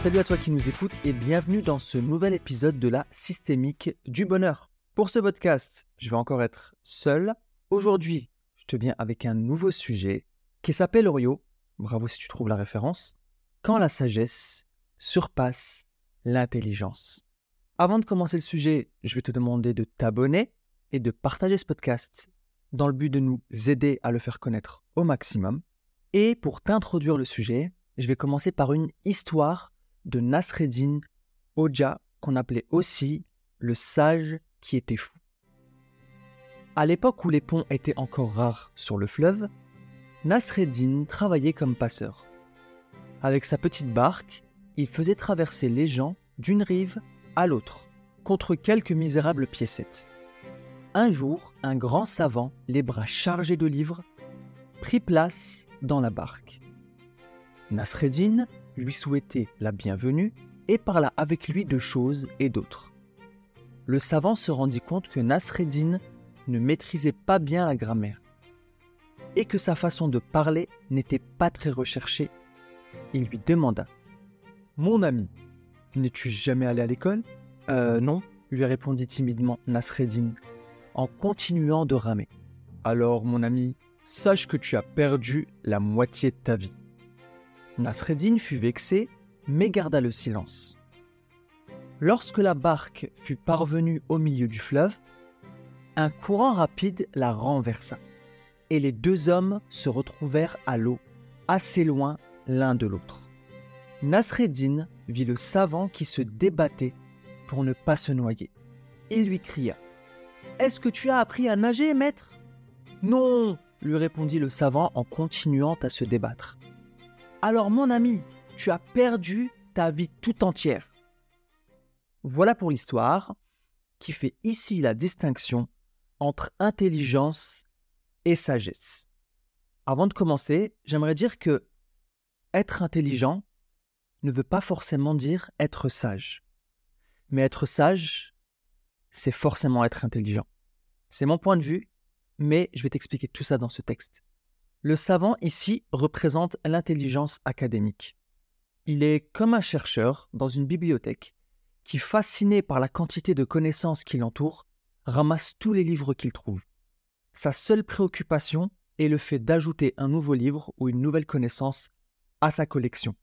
Salut à toi qui nous écoutes et bienvenue dans ce nouvel épisode de la systémique du bonheur. Pour ce podcast, je vais encore être seul. Aujourd'hui, je te viens avec un nouveau sujet qui s'appelle Orio. Bravo si tu trouves la référence. Quand la sagesse surpasse l'intelligence. Avant de commencer le sujet, je vais te demander de t'abonner et de partager ce podcast dans le but de nous aider à le faire connaître au maximum. Et pour t'introduire le sujet, je vais commencer par une histoire de Nasreddin Hoja, qu'on appelait aussi le sage qui était fou. À l'époque où les ponts étaient encore rares sur le fleuve, Nasreddin travaillait comme passeur. Avec sa petite barque, il faisait traverser les gens d'une rive à l'autre, contre quelques misérables piécettes. Un jour, un grand savant, les bras chargés de livres, prit place dans la barque. Nasreddin lui souhaitait la bienvenue et parla avec lui de choses et d'autres. Le savant se rendit compte que Nasreddin ne maîtrisait pas bien la grammaire et que sa façon de parler n'était pas très recherchée. Il lui demanda Mon ami, n'es-tu jamais allé à l'école Euh, non, lui répondit timidement Nasreddin, en continuant de ramer. Alors, mon ami, sache que tu as perdu la moitié de ta vie. Nasreddin fut vexé, mais garda le silence. Lorsque la barque fut parvenue au milieu du fleuve, un courant rapide la renversa, et les deux hommes se retrouvèrent à l'eau, assez loin l'un de l'autre. Nasreddin vit le savant qui se débattait pour ne pas se noyer. Il lui cria Est-ce que tu as appris à nager, maître Non lui répondit le savant en continuant à se débattre. Alors mon ami, tu as perdu ta vie tout entière. Voilà pour l'histoire qui fait ici la distinction entre intelligence et sagesse. Avant de commencer, j'aimerais dire que être intelligent ne veut pas forcément dire être sage. Mais être sage, c'est forcément être intelligent. C'est mon point de vue, mais je vais t'expliquer tout ça dans ce texte. Le savant ici représente l'intelligence académique. Il est comme un chercheur dans une bibliothèque qui, fasciné par la quantité de connaissances qui l'entourent, ramasse tous les livres qu'il trouve. Sa seule préoccupation est le fait d'ajouter un nouveau livre ou une nouvelle connaissance à sa collection.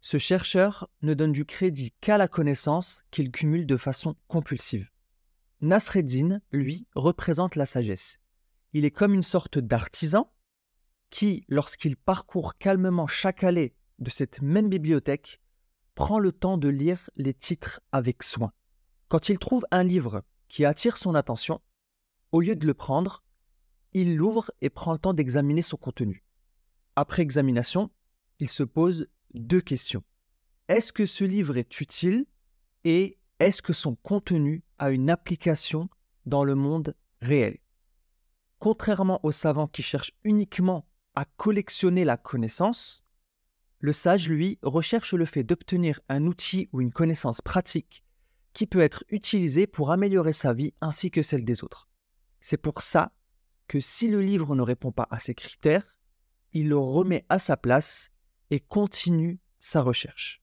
Ce chercheur ne donne du crédit qu'à la connaissance qu'il cumule de façon compulsive. Nasreddin, lui, représente la sagesse. Il est comme une sorte d'artisan qui, lorsqu'il parcourt calmement chaque allée de cette même bibliothèque, prend le temps de lire les titres avec soin. Quand il trouve un livre qui attire son attention, au lieu de le prendre, il l'ouvre et prend le temps d'examiner son contenu. Après examination, il se pose deux questions. Est-ce que ce livre est utile et est-ce que son contenu a une application dans le monde réel? Contrairement aux savants qui cherchent uniquement collectionner la connaissance, le sage, lui, recherche le fait d'obtenir un outil ou une connaissance pratique qui peut être utilisé pour améliorer sa vie ainsi que celle des autres. C'est pour ça que si le livre ne répond pas à ces critères, il le remet à sa place et continue sa recherche.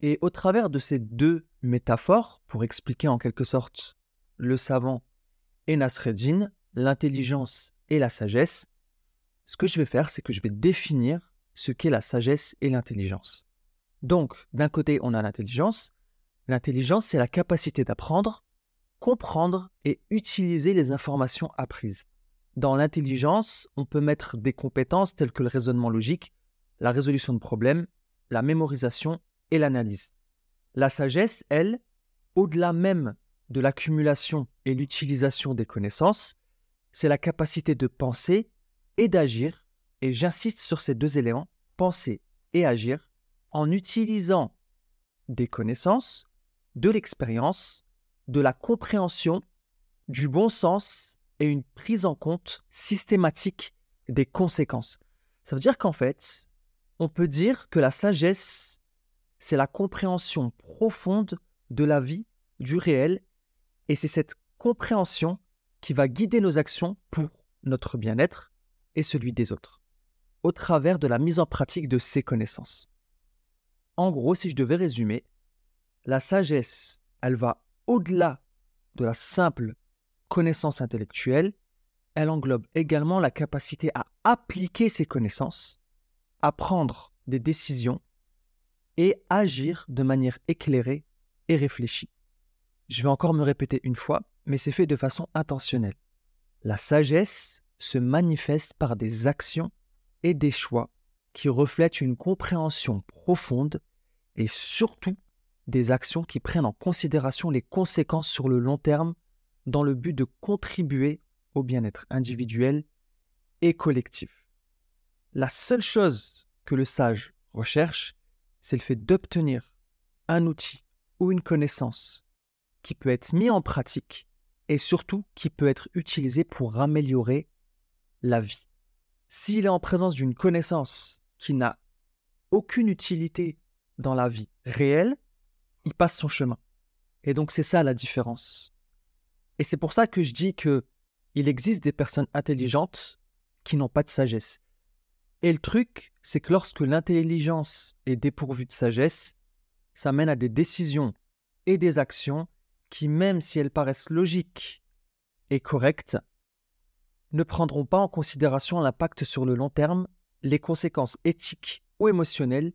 Et au travers de ces deux métaphores, pour expliquer en quelque sorte le savant et Nasreddin, l'intelligence et la sagesse, ce que je vais faire, c'est que je vais définir ce qu'est la sagesse et l'intelligence. Donc, d'un côté, on a l'intelligence. L'intelligence, c'est la capacité d'apprendre, comprendre et utiliser les informations apprises. Dans l'intelligence, on peut mettre des compétences telles que le raisonnement logique, la résolution de problèmes, la mémorisation et l'analyse. La sagesse, elle, au-delà même de l'accumulation et l'utilisation des connaissances, c'est la capacité de penser et d'agir, et j'insiste sur ces deux éléments, penser et agir, en utilisant des connaissances, de l'expérience, de la compréhension, du bon sens et une prise en compte systématique des conséquences. Ça veut dire qu'en fait, on peut dire que la sagesse, c'est la compréhension profonde de la vie, du réel, et c'est cette compréhension qui va guider nos actions pour notre bien-être et celui des autres, au travers de la mise en pratique de ces connaissances. En gros, si je devais résumer, la sagesse, elle va au-delà de la simple connaissance intellectuelle, elle englobe également la capacité à appliquer ces connaissances, à prendre des décisions et agir de manière éclairée et réfléchie. Je vais encore me répéter une fois, mais c'est fait de façon intentionnelle. La sagesse se manifeste par des actions et des choix qui reflètent une compréhension profonde et surtout des actions qui prennent en considération les conséquences sur le long terme dans le but de contribuer au bien-être individuel et collectif. La seule chose que le sage recherche, c'est le fait d'obtenir un outil ou une connaissance qui peut être mis en pratique et surtout qui peut être utilisé pour améliorer la vie. S'il est en présence d'une connaissance qui n'a aucune utilité dans la vie réelle, il passe son chemin. Et donc c'est ça la différence. Et c'est pour ça que je dis que il existe des personnes intelligentes qui n'ont pas de sagesse. Et le truc, c'est que lorsque l'intelligence est dépourvue de sagesse, ça mène à des décisions et des actions qui, même si elles paraissent logiques et correctes, ne prendront pas en considération l'impact sur le long terme, les conséquences éthiques ou émotionnelles,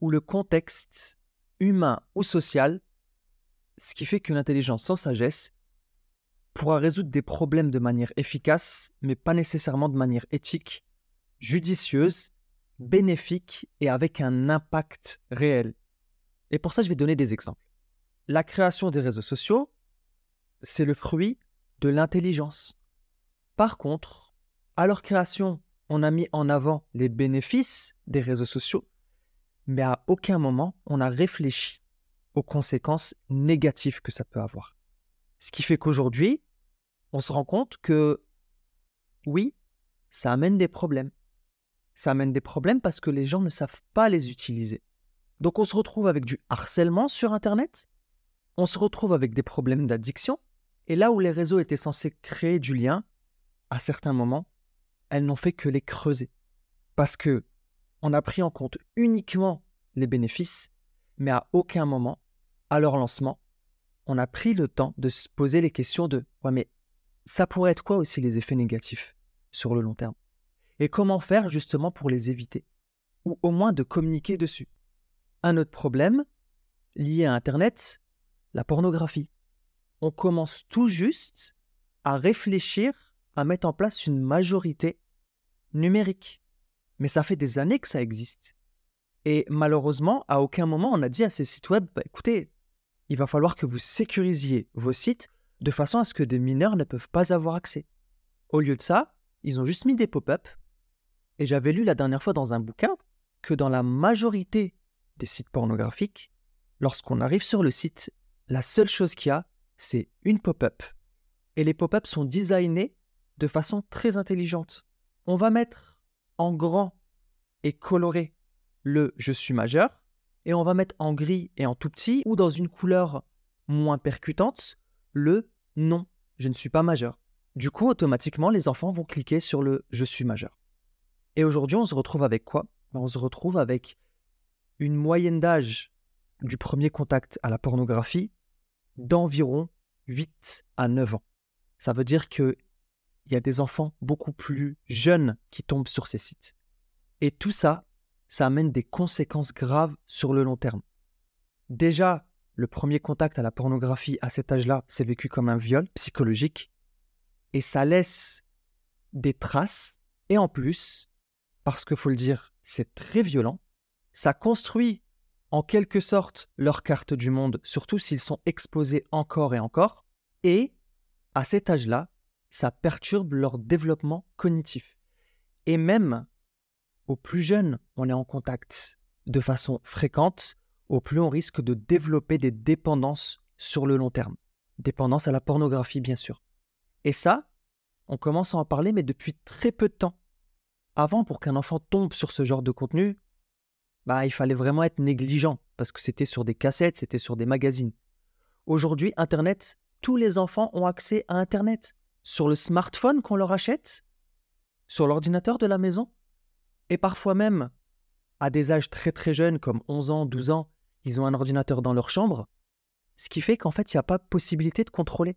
ou le contexte humain ou social, ce qui fait qu'une intelligence sans sagesse pourra résoudre des problèmes de manière efficace, mais pas nécessairement de manière éthique, judicieuse, bénéfique et avec un impact réel. Et pour ça, je vais donner des exemples. La création des réseaux sociaux, c'est le fruit de l'intelligence. Par contre, à leur création, on a mis en avant les bénéfices des réseaux sociaux, mais à aucun moment on a réfléchi aux conséquences négatives que ça peut avoir. Ce qui fait qu'aujourd'hui, on se rend compte que oui, ça amène des problèmes. Ça amène des problèmes parce que les gens ne savent pas les utiliser. Donc on se retrouve avec du harcèlement sur Internet, on se retrouve avec des problèmes d'addiction, et là où les réseaux étaient censés créer du lien, à certains moments, elles n'ont fait que les creuser. Parce que on a pris en compte uniquement les bénéfices, mais à aucun moment, à leur lancement, on a pris le temps de se poser les questions de ouais mais ça pourrait être quoi aussi les effets négatifs sur le long terme? Et comment faire justement pour les éviter? Ou au moins de communiquer dessus. Un autre problème lié à Internet, la pornographie. On commence tout juste à réfléchir à mettre en place une majorité numérique. Mais ça fait des années que ça existe. Et malheureusement, à aucun moment on a dit à ces sites web, bah, écoutez, il va falloir que vous sécurisiez vos sites de façon à ce que des mineurs ne peuvent pas avoir accès. Au lieu de ça, ils ont juste mis des pop-up. Et j'avais lu la dernière fois dans un bouquin que dans la majorité des sites pornographiques, lorsqu'on arrive sur le site, la seule chose qu'il y a, c'est une pop-up. Et les pop-up sont designés de façon très intelligente. On va mettre en grand et coloré le je suis majeur, et on va mettre en gris et en tout petit, ou dans une couleur moins percutante, le non, je ne suis pas majeur. Du coup, automatiquement, les enfants vont cliquer sur le je suis majeur. Et aujourd'hui, on se retrouve avec quoi? Ben, On se retrouve avec une moyenne d'âge du premier contact à la pornographie d'environ 8 à 9 ans. Ça veut dire qu'il y a des enfants beaucoup plus jeunes qui tombent sur ces sites. Et tout ça, ça amène des conséquences graves sur le long terme. Déjà, le premier contact à la pornographie à cet âge-là, c'est vécu comme un viol psychologique. Et ça laisse des traces. Et en plus, parce qu'il faut le dire, c'est très violent, ça construit en quelque sorte leur carte du monde, surtout s'ils sont exposés encore et encore. Et à cet âge-là, ça perturbe leur développement cognitif. Et même au plus jeune on est en contact de façon fréquente, au plus on risque de développer des dépendances sur le long terme. Dépendance à la pornographie, bien sûr. Et ça, on commence à en parler, mais depuis très peu de temps. Avant, pour qu'un enfant tombe sur ce genre de contenu, bah, il fallait vraiment être négligent, parce que c'était sur des cassettes, c'était sur des magazines. Aujourd'hui, Internet, tous les enfants ont accès à Internet. Sur le smartphone qu'on leur achète, sur l'ordinateur de la maison, et parfois même à des âges très très jeunes, comme 11 ans, 12 ans, ils ont un ordinateur dans leur chambre, ce qui fait qu'en fait, il n'y a pas possibilité de contrôler.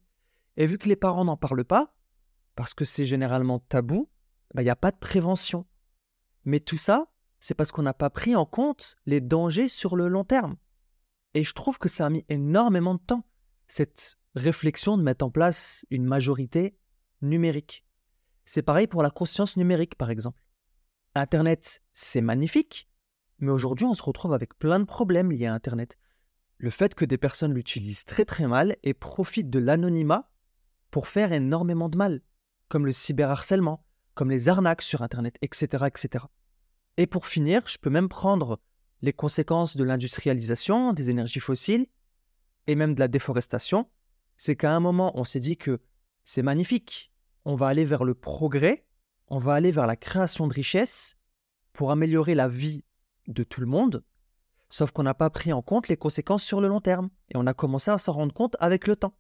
Et vu que les parents n'en parlent pas, parce que c'est généralement tabou, bah, il n'y a pas de prévention. Mais tout ça, c'est parce qu'on n'a pas pris en compte les dangers sur le long terme. Et je trouve que ça a mis énormément de temps, cette réflexion de mettre en place une majorité numérique. C'est pareil pour la conscience numérique, par exemple. Internet, c'est magnifique, mais aujourd'hui, on se retrouve avec plein de problèmes liés à Internet. Le fait que des personnes l'utilisent très très mal et profitent de l'anonymat pour faire énormément de mal, comme le cyberharcèlement, comme les arnaques sur Internet, etc., etc. Et pour finir, je peux même prendre les conséquences de l'industrialisation, des énergies fossiles, et même de la déforestation. C'est qu'à un moment, on s'est dit que c'est magnifique, on va aller vers le progrès, on va aller vers la création de richesses pour améliorer la vie de tout le monde, sauf qu'on n'a pas pris en compte les conséquences sur le long terme, et on a commencé à s'en rendre compte avec le temps.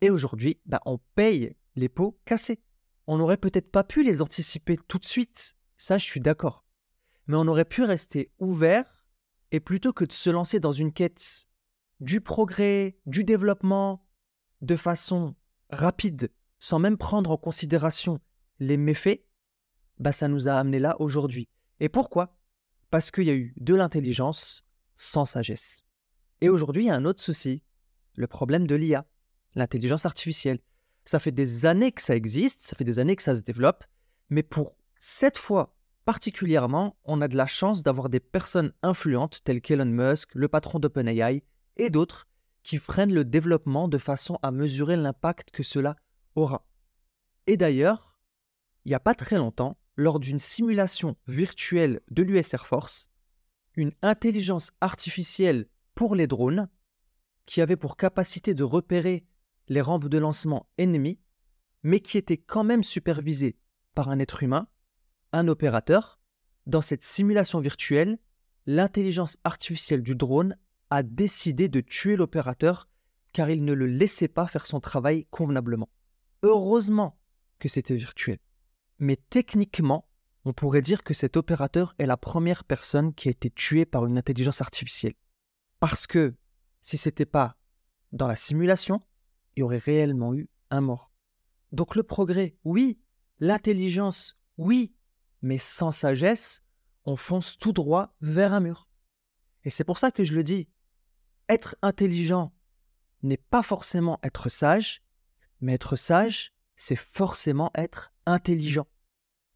Et aujourd'hui, bah, on paye les pots cassés. On n'aurait peut-être pas pu les anticiper tout de suite, ça je suis d'accord. Mais on aurait pu rester ouvert, et plutôt que de se lancer dans une quête du progrès, du développement, de façon rapide, sans même prendre en considération les méfaits, bah ça nous a amené là aujourd'hui. Et pourquoi? Parce qu'il y a eu de l'intelligence sans sagesse. Et aujourd'hui, il y a un autre souci, le problème de l'IA, l'intelligence artificielle. Ça fait des années que ça existe, ça fait des années que ça se développe, mais pour cette fois particulièrement, on a de la chance d'avoir des personnes influentes telles qu'Elon Musk, le patron d'OpenAI et d'autres qui freinent le développement de façon à mesurer l'impact que cela aura. Et d'ailleurs, il n'y a pas très longtemps, lors d'une simulation virtuelle de l'US Air Force, une intelligence artificielle pour les drones qui avait pour capacité de repérer les rampes de lancement ennemies, mais qui était quand même supervisée par un être humain, un opérateur. Dans cette simulation virtuelle, l'intelligence artificielle du drone a décidé de tuer l'opérateur car il ne le laissait pas faire son travail convenablement. Heureusement que c'était virtuel. Mais techniquement, on pourrait dire que cet opérateur est la première personne qui a été tuée par une intelligence artificielle. Parce que si c'était pas dans la simulation, il y aurait réellement eu un mort. Donc le progrès, oui, l'intelligence, oui, mais sans sagesse, on fonce tout droit vers un mur. Et c'est pour ça que je le dis, être intelligent n'est pas forcément être sage, mais être sage, c'est forcément être intelligent.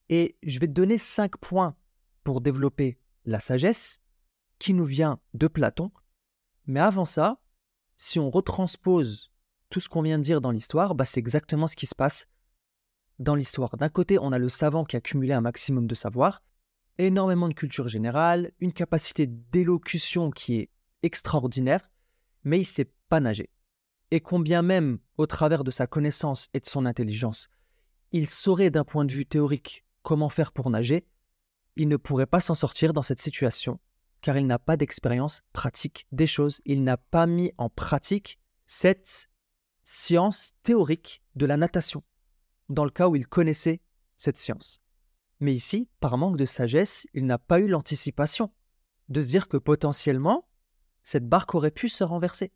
Et je vais te donner cinq points pour développer la sagesse qui nous vient de Platon. Mais avant ça, si on retranspose tout ce qu'on vient de dire dans l'histoire, bah c'est exactement ce qui se passe dans l'histoire. D'un côté, on a le savant qui a cumulé un maximum de savoir, énormément de culture générale, une capacité d'élocution qui est extraordinaire, mais il sait pas nager. Et combien même, au travers de sa connaissance et de son intelligence, il saurait d'un point de vue théorique comment faire pour nager, il ne pourrait pas s'en sortir dans cette situation, car il n'a pas d'expérience pratique des choses. Il n'a pas mis en pratique cette science théorique de la natation, dans le cas où il connaissait cette science. Mais ici, par manque de sagesse, il n'a pas eu l'anticipation de se dire que potentiellement, cette barque aurait pu se renverser.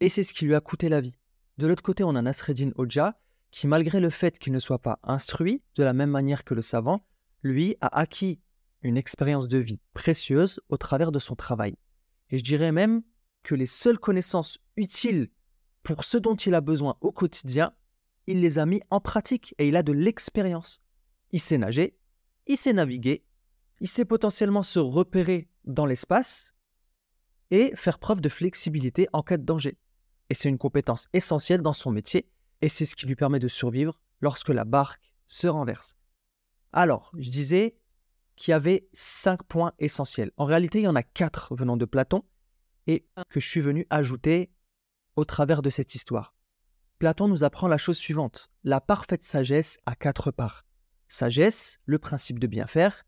Et c'est ce qui lui a coûté la vie. De l'autre côté, on a Nasreddin Hoja, qui, malgré le fait qu'il ne soit pas instruit de la même manière que le savant, lui a acquis une expérience de vie précieuse au travers de son travail. Et je dirais même que les seules connaissances utiles pour ce dont il a besoin au quotidien, il les a mis en pratique et il a de l'expérience. Il sait nager, il sait naviguer, il sait potentiellement se repérer dans l'espace et faire preuve de flexibilité en cas de danger. Et c'est une compétence essentielle dans son métier et c'est ce qui lui permet de survivre lorsque la barque se renverse. Alors, je disais qu'il y avait cinq points essentiels. En réalité, il y en a quatre venant de Platon et un que je suis venu ajouter au travers de cette histoire. Platon nous apprend la chose suivante. La parfaite sagesse a quatre parts. Sagesse, le principe de bien faire.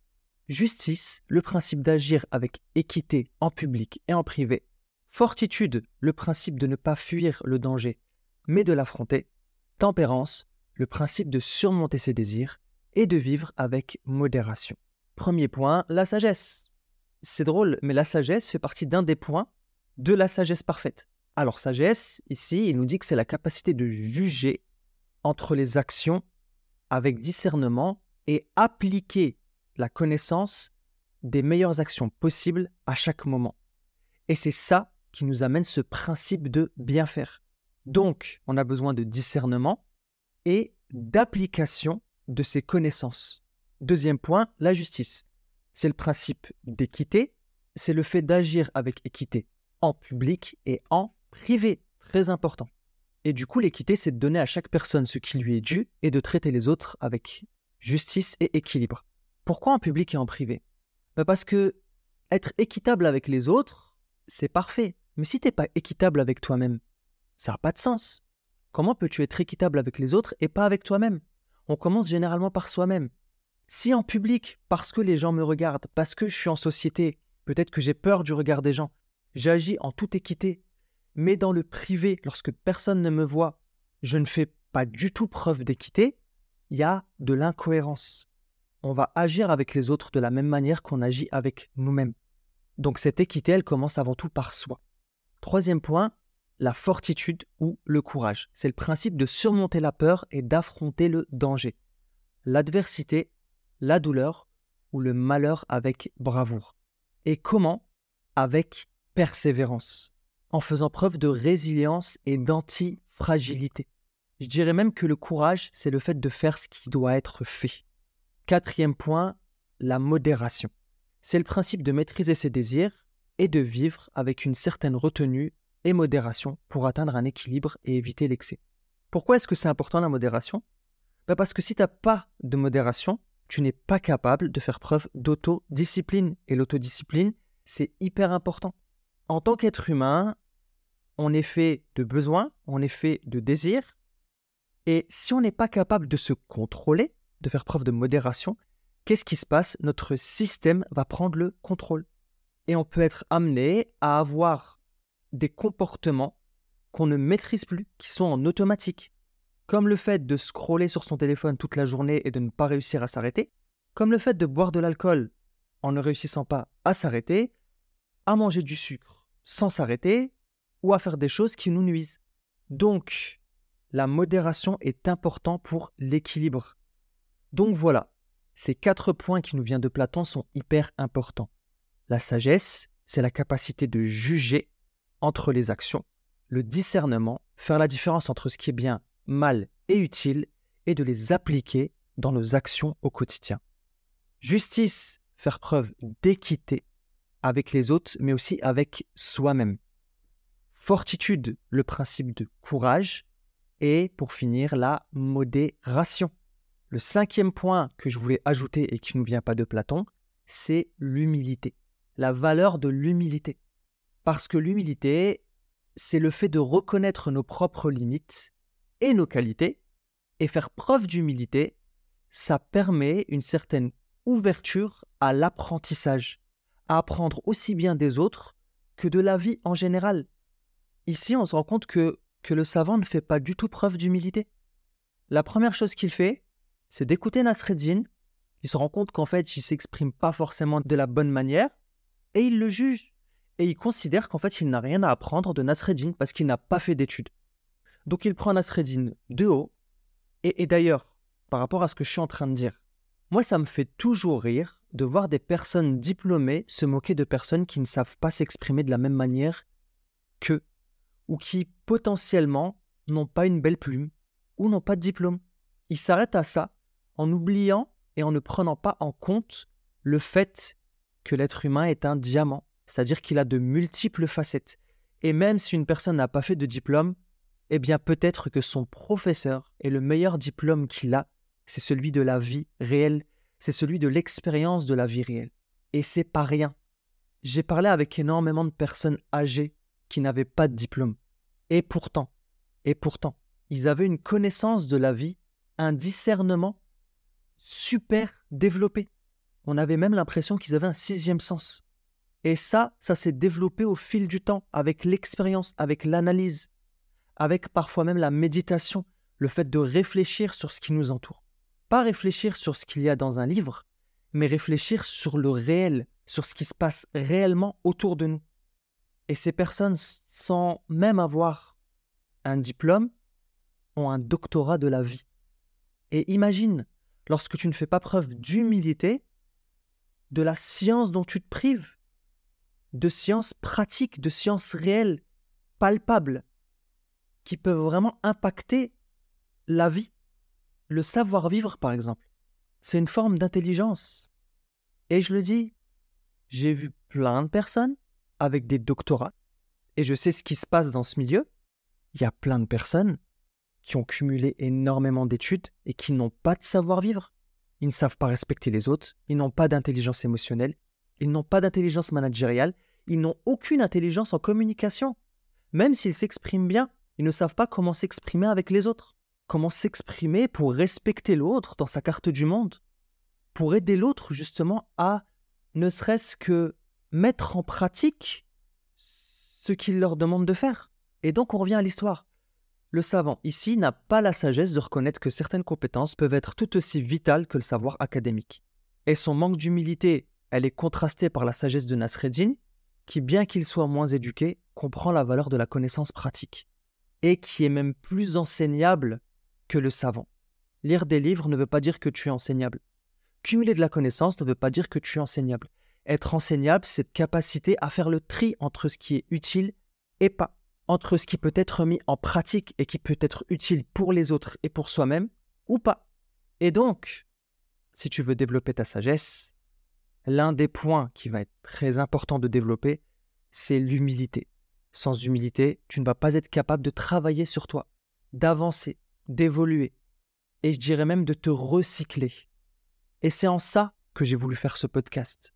Justice, le principe d'agir avec équité en public et en privé. Fortitude, le principe de ne pas fuir le danger, mais de l'affronter tempérance, le principe de surmonter ses désirs et de vivre avec modération. Premier point, la sagesse. c'est drôle, mais la sagesse fait partie d'un des points de la sagesse parfaite. Alors sagesse, ici, il nous dit que c'est la capacité de juger entre les actions avec discernement et appliquer la connaissance des meilleures actions possibles à chaque moment. Et c'est ça qui nous amène ce principe de bien faire. Donc, on a besoin de discernement et d'application de ces connaissances. Deuxième point, la justice. C'est le principe d'équité, c'est le fait d'agir avec équité en public et en privé, très important. Et du coup, l'équité, c'est de donner à chaque personne ce qui lui est dû et de traiter les autres avec justice et équilibre. Pourquoi en public et en privé? Bah, Parce que être équitable avec les autres, c'est parfait. Mais si t'es pas équitable avec toi-même, ça n'a pas de sens. Comment peux-tu être équitable avec les autres et pas avec toi-même? On commence généralement par soi-même. Si en public, parce que les gens me regardent, parce que je suis en société, peut-être que j'ai peur du regard des gens, j'agis en toute équité, mais dans le privé, lorsque personne ne me voit, je ne fais pas du tout preuve d'équité, il y a de l'incohérence. On va agir avec les autres de la même manière qu'on agit avec nous-mêmes. Donc cette équité, elle commence avant tout par soi. Troisième point, la fortitude ou le courage. C'est le principe de surmonter la peur et d'affronter le danger, l'adversité, la douleur ou le malheur avec bravoure. Et comment? Avec persévérance, en faisant preuve de résilience et d'anti-fragilité. Je dirais même que le courage, c'est le fait de faire ce qui doit être fait. Quatrième point, la modération. C'est le principe de maîtriser ses désirs et de vivre avec une certaine retenue et modération pour atteindre un équilibre et éviter l'excès. Pourquoi est-ce que c'est important la modération? Bah, Parce que si tu n'as pas de modération, tu n'es pas capable de faire preuve d'autodiscipline. Et l'autodiscipline, c'est hyper important. En tant qu'être humain, on est fait de besoins, on est fait de désirs. Et si on n'est pas capable de se contrôler, de faire preuve de modération, qu'est-ce qui se passe? Notre système va prendre le contrôle. Et on peut être amené à avoir des comportements qu'on ne maîtrise plus, qui sont en automatique. Comme le fait de scroller sur son téléphone toute la journée et de ne pas réussir à s'arrêter, comme le fait de boire de l'alcool en ne réussissant pas à s'arrêter, à manger du sucre sans s'arrêter, ou à faire des choses qui nous nuisent. Donc, la modération est importante pour l'équilibre. Donc voilà, ces quatre points qui nous viennent de Platon sont hyper importants. La sagesse, c'est la capacité de juger entre les actions, le discernement, faire la différence entre ce qui est bien, mal et utile, et de les appliquer dans nos actions au quotidien. Justice, faire preuve d'équité avec les autres, mais aussi avec soi-même. Fortitude, le principe de courage. Et pour finir, la modération. Le cinquième point que je voulais ajouter et qui ne vient pas de Platon, c'est l'humilité. La valeur de l'humilité. Parce que l'humilité, c'est le fait de reconnaître nos propres limites et nos qualités, et faire preuve d'humilité, ça permet une certaine ouverture à l'apprentissage, à apprendre aussi bien des autres que de la vie en général. Ici, on se rend compte que, que le savant ne fait pas du tout preuve d'humilité. La première chose qu'il fait, c'est d'écouter Nasreddin. Il se rend compte qu'en fait, il s'exprime pas forcément de la bonne manière, et il le juge et il considère qu'en fait il n'a rien à apprendre de Nasreddin parce qu'il n'a pas fait d'études. Donc il prend Nasreddin de haut, et, d'ailleurs, par rapport à ce que je suis en train de dire, moi ça me fait toujours rire de voir des personnes diplômées se moquer de personnes qui ne savent pas s'exprimer de la même manière qu'eux, ou qui potentiellement n'ont pas une belle plume, ou n'ont pas de diplôme. Ils s'arrêtent à ça en oubliant et en ne prenant pas en compte le fait que l'être humain est un diamant c'est-à-dire qu'il a de multiples facettes. Et même si une personne n'a pas fait de diplôme, eh bien peut-être que son professeur est le meilleur diplôme qu'il a, c'est celui de la vie réelle, c'est celui de l'expérience de la vie réelle. Et c'est pas rien. J'ai parlé avec énormément de personnes âgées qui n'avaient pas de diplôme. Et pourtant, et pourtant, ils avaient une connaissance de la vie, un discernement super développé. On avait même l'impression qu'ils avaient un sixième sens. Et ça, ça s'est développé au fil du temps, avec l'expérience, avec l'analyse, avec parfois même la méditation, le fait de réfléchir sur ce qui nous entoure. Pas réfléchir sur ce qu'il y a dans un livre, mais réfléchir sur le réel, sur ce qui se passe réellement autour de nous. Et ces personnes, sans même avoir un diplôme, ont un doctorat de la vie. Et imagine, lorsque tu ne fais pas preuve d'humilité, de la science dont tu te prives, de sciences pratiques, de sciences réelles, palpables, qui peuvent vraiment impacter la vie. Le savoir-vivre, par exemple, c'est une forme d'intelligence. Et je le dis, j'ai vu plein de personnes avec des doctorats, et je sais ce qui se passe dans ce milieu. Il y a plein de personnes qui ont cumulé énormément d'études et qui n'ont pas de savoir-vivre. Ils ne savent pas respecter les autres, ils n'ont pas d'intelligence émotionnelle, ils n'ont pas d'intelligence managériale, ils n'ont aucune intelligence en communication. Même s'ils s'expriment bien, ils ne savent pas comment s'exprimer avec les autres, comment s'exprimer pour respecter l'autre dans sa carte du monde, pour aider l'autre justement à ne serait-ce que mettre en pratique ce qu'il leur demande de faire. Et donc on revient à l'histoire. Le savant ici n'a pas la sagesse de reconnaître que certaines compétences peuvent être tout aussi vitales que le savoir académique. Et son manque d'humilité, elle est contrastée par la sagesse de Nasreddin, qui, bien qu'il soit moins éduqué, comprend la valeur de la connaissance pratique, et qui est même plus enseignable que le savant. Lire des livres ne veut pas dire que tu es enseignable. Cumuler de la connaissance ne veut pas dire que tu es enseignable. Être enseignable, c'est cette capacité à faire le tri entre ce qui est utile et pas, entre ce qui peut être mis en pratique et qui peut être utile pour les autres et pour soi-même, ou pas. Et donc, si tu veux développer ta sagesse, l'un des points qui va être très important de développer, c'est l'humilité. Sans humilité, tu ne vas pas être capable de travailler sur toi, d'avancer, d'évoluer, et je dirais même de te recycler. Et c'est en ça que j'ai voulu faire ce podcast.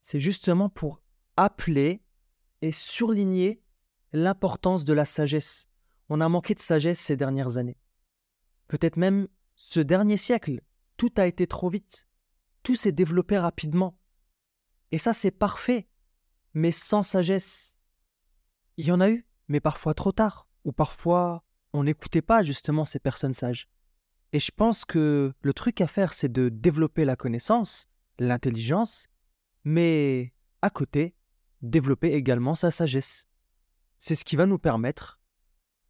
C'est justement pour appeler et surligner l'importance de la sagesse. On a manqué de sagesse ces dernières années. Peut-être même ce dernier siècle. Tout a été trop vite. Tout s'est développé rapidement. Et ça, c'est parfait. Mais sans sagesse. Il y en a eu, mais parfois trop tard. Ou parfois, on n'écoutait pas justement ces personnes sages. Et je pense que le truc à faire, c'est de développer la connaissance, l'intelligence, mais à côté, développer également sa sagesse. C'est ce qui va nous permettre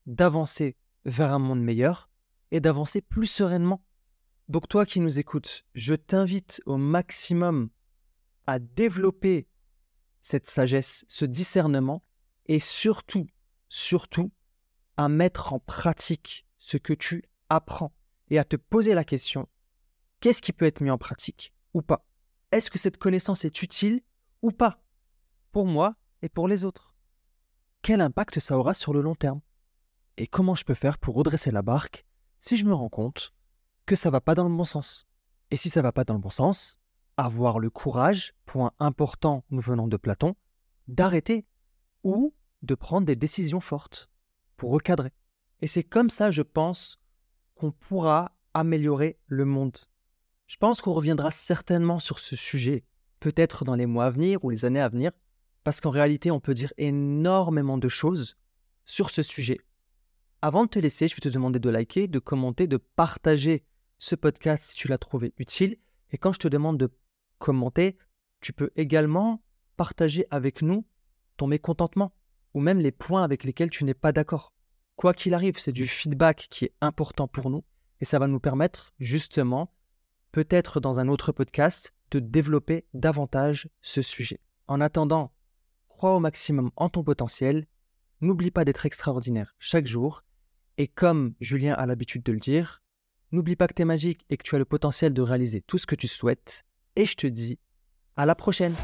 d'avancer vers un monde meilleur et d'avancer plus sereinement. Donc toi qui nous écoutes, je t'invite au maximum à développer cette sagesse, ce discernement, et surtout, surtout, à mettre en pratique ce que tu apprends et à te poser la question, qu'est-ce qui peut être mis en pratique ou pas? Est-ce que cette connaissance est utile ou pas Pour moi et pour les autres? Quel impact ça aura sur le long terme Et comment je peux faire pour redresser la barque si je me rends compte que ça va pas dans le bon sens Et si ça va pas dans le bon sens, avoir le courage, point important nous venant de Platon, d'arrêter ou de prendre des décisions fortes pour recadrer. Et c'est comme ça, je pense, qu'on pourra améliorer le monde. Je pense qu'on reviendra certainement sur ce sujet, peut-être dans les mois à venir ou les années à venir, parce qu'en réalité, on peut dire énormément de choses sur ce sujet. Avant de te laisser, je vais te demander de liker, de commenter, de partager ce podcast si tu l'as trouvé utile. Et quand je te demande de commenter, tu peux également partager avec nous ton mécontentement ou même les points avec lesquels tu n'es pas d'accord. Quoi qu'il arrive, c'est du feedback qui est important pour nous et ça va nous permettre justement, peut-être dans un autre podcast, de développer davantage ce sujet. En attendant, crois au maximum en ton potentiel, n'oublie pas d'être extraordinaire chaque jour. Et comme Julien a l'habitude de le dire, n'oublie pas que tu es magique et que tu as le potentiel de réaliser tout ce que tu souhaites. Et je te dis à la prochaine